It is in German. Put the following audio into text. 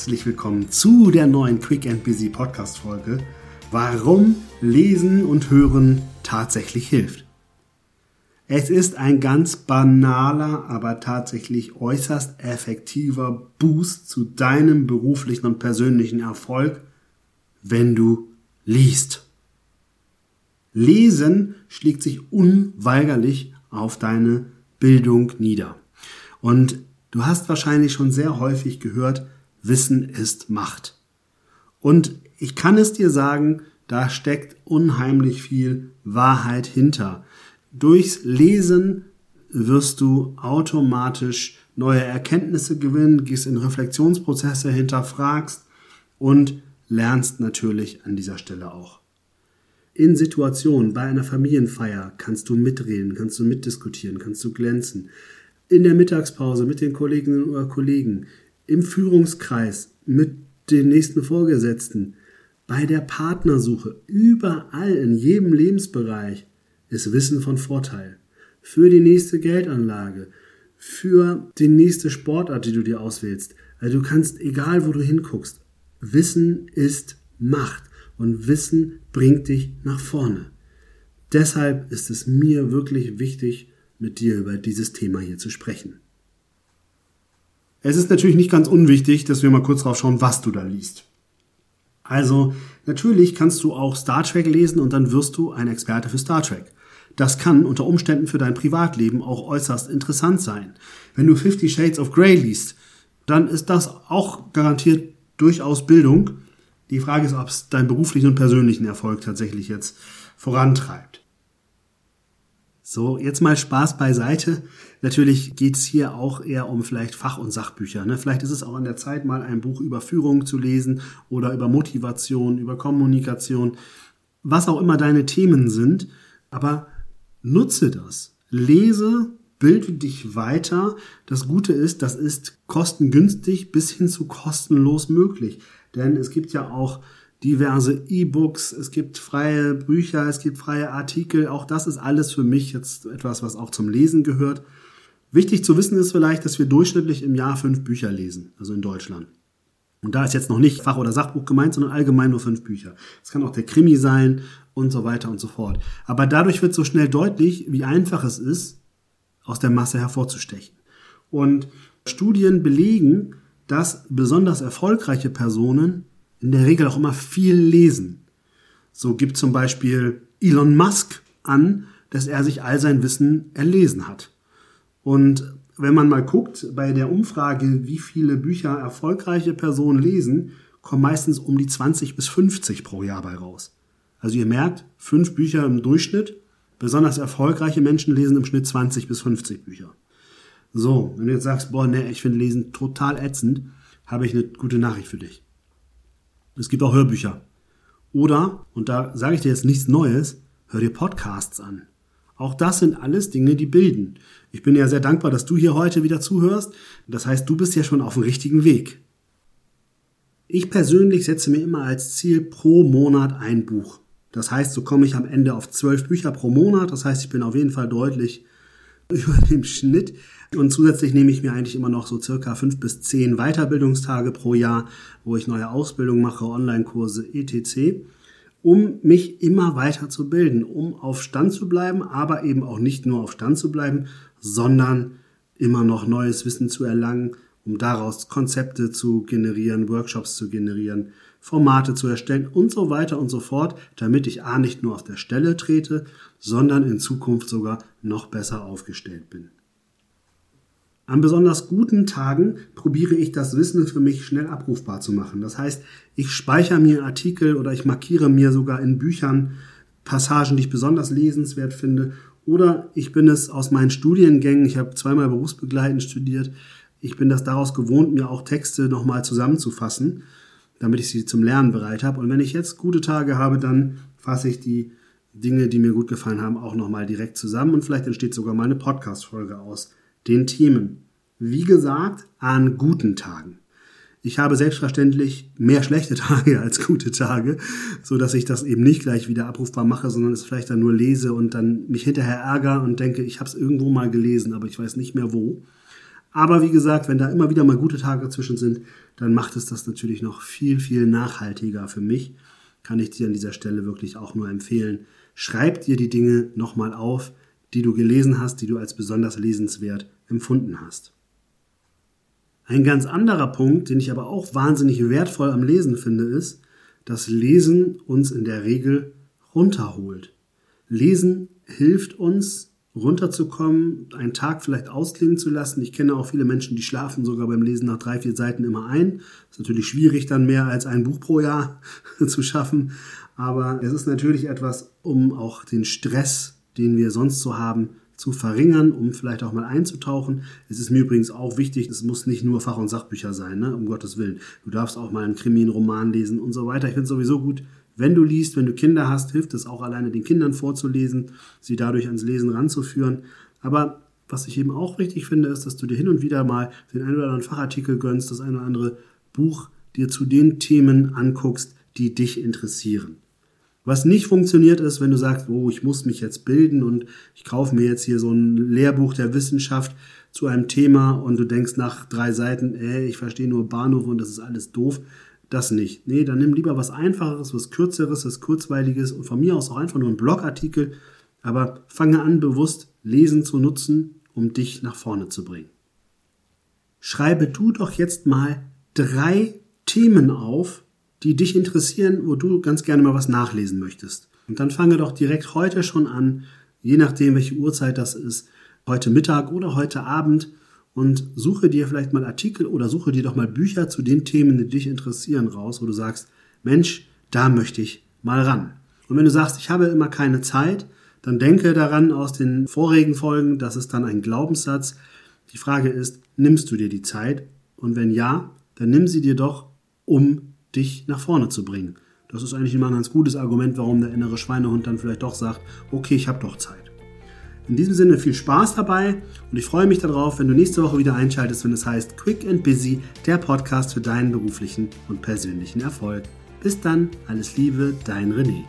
herzlich willkommen zu der neuen Quick and Busy Podcast Folge. Warum Lesen und Hören tatsächlich hilft. Es ist ein ganz banaler, aber tatsächlich äußerst effektiver Boost zu deinem beruflichen und persönlichen Erfolg, wenn du liest. Lesen schlägt sich unweigerlich auf deine Bildung nieder. Und du hast wahrscheinlich schon sehr häufig gehört, Wissen ist Macht. Und ich kann es dir sagen, da steckt unheimlich viel Wahrheit hinter. Durchs Lesen wirst du automatisch neue Erkenntnisse gewinnen, gehst in Reflexionsprozesse, hinterfragst und lernst natürlich an dieser Stelle auch. In Situationen, bei einer Familienfeier kannst du mitreden, kannst du mitdiskutieren, kannst du glänzen. In der Mittagspause mit den Kolleginnen oder Kollegen, im Führungskreis mit den nächsten Vorgesetzten, bei der Partnersuche, überall in jedem Lebensbereich ist Wissen von Vorteil. Für die nächste Geldanlage, für die nächste Sportart, die du dir auswählst. Also du kannst, egal wo du hinguckst, Wissen ist Macht und Wissen bringt dich nach vorne. Deshalb ist es mir wirklich wichtig, mit dir über dieses Thema hier zu sprechen. Es ist natürlich nicht ganz unwichtig, dass wir mal kurz drauf schauen, was du da liest. Also natürlich kannst du auch Star Trek lesen und dann wirst du ein Experte für Star Trek. Das kann unter Umständen für dein Privatleben auch äußerst interessant sein. Wenn du Fifty Shades of Grey liest, dann ist das auch garantiert durchaus Bildung. Die Frage ist, ob es deinen beruflichen und persönlichen Erfolg tatsächlich jetzt vorantreibt. So, jetzt mal Spaß beiseite. Natürlich geht es hier auch eher um vielleicht Fach- und Sachbücher. Ne? Vielleicht ist es auch an der Zeit, mal ein Buch über Führung zu lesen oder über Motivation, über Kommunikation, was auch immer deine Themen sind. Aber nutze das. Lese, bilde dich weiter. Das Gute ist, das ist kostengünstig bis hin zu kostenlos möglich. Denn es gibt ja auch diverse E-Books, es gibt freie Bücher, es gibt freie Artikel. Auch das ist alles für mich jetzt etwas, was auch zum Lesen gehört. Wichtig zu wissen ist vielleicht, dass wir durchschnittlich im Jahr fünf Bücher lesen, also in Deutschland. Und da ist jetzt noch nicht Fach- oder Sachbuch gemeint, sondern allgemein nur fünf Bücher. Es kann auch der Krimi sein und so weiter und so fort. Aber dadurch wird so schnell deutlich, wie einfach es ist, aus der Masse hervorzustechen. Und Studien belegen, dass besonders erfolgreiche Personen in der Regel auch immer viel lesen. So gibt zum Beispiel Elon Musk an, dass er sich all sein Wissen erlesen hat. Und wenn man mal guckt, bei der Umfrage, wie viele Bücher erfolgreiche Personen lesen, kommen meistens um die 20 bis 50 pro Jahr bei raus. Also ihr merkt, fünf Bücher im Durchschnitt. Besonders erfolgreiche Menschen lesen im Schnitt 20 bis 50 Bücher. So, wenn du jetzt sagst, boah, ne, ich finde Lesen total ätzend, habe ich eine gute Nachricht für dich. Es gibt auch Hörbücher. Oder, und da sage ich dir jetzt nichts Neues, hör dir Podcasts an. Auch das sind alles Dinge, die bilden. Ich bin ja sehr dankbar, dass du hier heute wieder zuhörst. Das heißt, du bist ja schon auf dem richtigen Weg. Ich persönlich setze mir immer als Ziel pro Monat ein Buch. Das heißt, so komme ich am Ende auf zwölf Bücher pro Monat. Das heißt, ich bin auf jeden Fall deutlich über dem Schnitt. Und zusätzlich nehme ich mir eigentlich immer noch so circa fünf bis zehn Weiterbildungstage pro Jahr, wo ich neue Ausbildungen mache, Online-Kurse, etc., um mich immer weiter zu bilden, um auf Stand zu bleiben, aber eben auch nicht nur auf Stand zu bleiben, sondern immer noch neues Wissen zu erlangen, um daraus Konzepte zu generieren, Workshops zu generieren, Formate zu erstellen und so weiter und so fort, damit ich A nicht nur auf der Stelle trete, sondern in Zukunft sogar noch besser aufgestellt bin. An besonders guten Tagen probiere ich das Wissen für mich schnell abrufbar zu machen. Das heißt, ich speichere mir Artikel oder ich markiere mir sogar in Büchern Passagen, die ich besonders lesenswert finde. Oder ich bin es aus meinen Studiengängen, ich habe zweimal berufsbegleitend studiert, ich bin das daraus gewohnt, mir auch Texte nochmal zusammenzufassen, damit ich sie zum Lernen bereit habe. Und wenn ich jetzt gute Tage habe, dann fasse ich die Dinge, die mir gut gefallen haben, auch nochmal direkt zusammen und vielleicht entsteht sogar mal eine Podcast-Folge aus den Themen. Wie gesagt, an guten Tagen. Ich habe selbstverständlich mehr schlechte Tage als gute Tage, so dass ich das eben nicht gleich wieder abrufbar mache, sondern es vielleicht dann nur lese und dann mich hinterher ärgere und denke, ich habe es irgendwo mal gelesen, aber ich weiß nicht mehr wo. Aber wie gesagt, wenn da immer wieder mal gute Tage dazwischen sind, dann macht es das natürlich noch viel, viel nachhaltiger für mich. Kann ich dir an dieser Stelle wirklich auch nur empfehlen. Schreib dir die Dinge nochmal auf, die du gelesen hast, die du als besonders lesenswert empfunden hast. Ein ganz anderer Punkt, den ich aber auch wahnsinnig wertvoll am Lesen finde, ist, dass Lesen uns in der Regel runterholt. Lesen hilft uns, runterzukommen, einen Tag vielleicht ausklingen zu lassen. Ich kenne auch viele Menschen, die schlafen sogar beim Lesen nach drei, vier Seiten immer ein. Ist natürlich schwierig, dann mehr als ein Buch pro Jahr zu schaffen. Aber es ist natürlich etwas, um auch den Stress, den wir sonst so haben, zu verringern, um vielleicht auch mal einzutauchen. Es ist mir übrigens auch wichtig, es muss nicht nur Fach- und Sachbücher sein, ne? um Gottes Willen. Du darfst auch mal einen Krimi, einen Roman lesen und so weiter. Ich finde es sowieso gut, wenn du liest, wenn du Kinder hast, hilft es auch alleine den Kindern vorzulesen, sie dadurch ans Lesen ranzuführen. Aber was ich eben auch wichtig finde, ist, dass du dir hin und wieder mal den einen oder anderen Fachartikel gönnst, das eine oder andere Buch dir zu den Themen anguckst, die dich interessieren. Was nicht funktioniert ist, wenn du sagst, oh, ich muss mich jetzt bilden und ich kaufe mir jetzt hier so ein Lehrbuch der Wissenschaft zu einem Thema und du denkst nach drei Seiten, ey, ich verstehe nur Bahnhof und das ist alles doof. Das nicht. Nee, dann nimm lieber was Einfacheres, was Kürzeres, was Kurzweiliges und von mir aus auch einfach nur ein Blogartikel. Aber fange an, bewusst Lesen zu nutzen, um dich nach vorne zu bringen. Schreibe du doch jetzt mal drei Themen auf, die dich interessieren, wo du ganz gerne mal was nachlesen möchtest. Und dann fange doch direkt heute schon an, je nachdem, welche Uhrzeit das ist, heute Mittag oder heute Abend und suche dir vielleicht mal Artikel oder suche dir doch mal Bücher zu den Themen, die dich interessieren, raus, wo du sagst, Mensch, da möchte ich mal ran. Und wenn du sagst, ich habe immer keine Zeit, dann denke daran aus den vorigen Folgen, das ist dann ein Glaubenssatz. Die Frage ist, nimmst du dir die Zeit? Und wenn ja, dann nimm sie dir doch, um dich nach vorne zu bringen. Das ist eigentlich immer ein ganz gutes Argument, warum der innere Schweinehund dann vielleicht doch sagt, okay, ich habe doch Zeit. In diesem Sinne viel Spaß dabei und ich freue mich darauf, wenn du nächste Woche wieder einschaltest, wenn es heißt Quick and Busy, der Podcast für deinen beruflichen und persönlichen Erfolg. Bis dann, alles Liebe, dein René.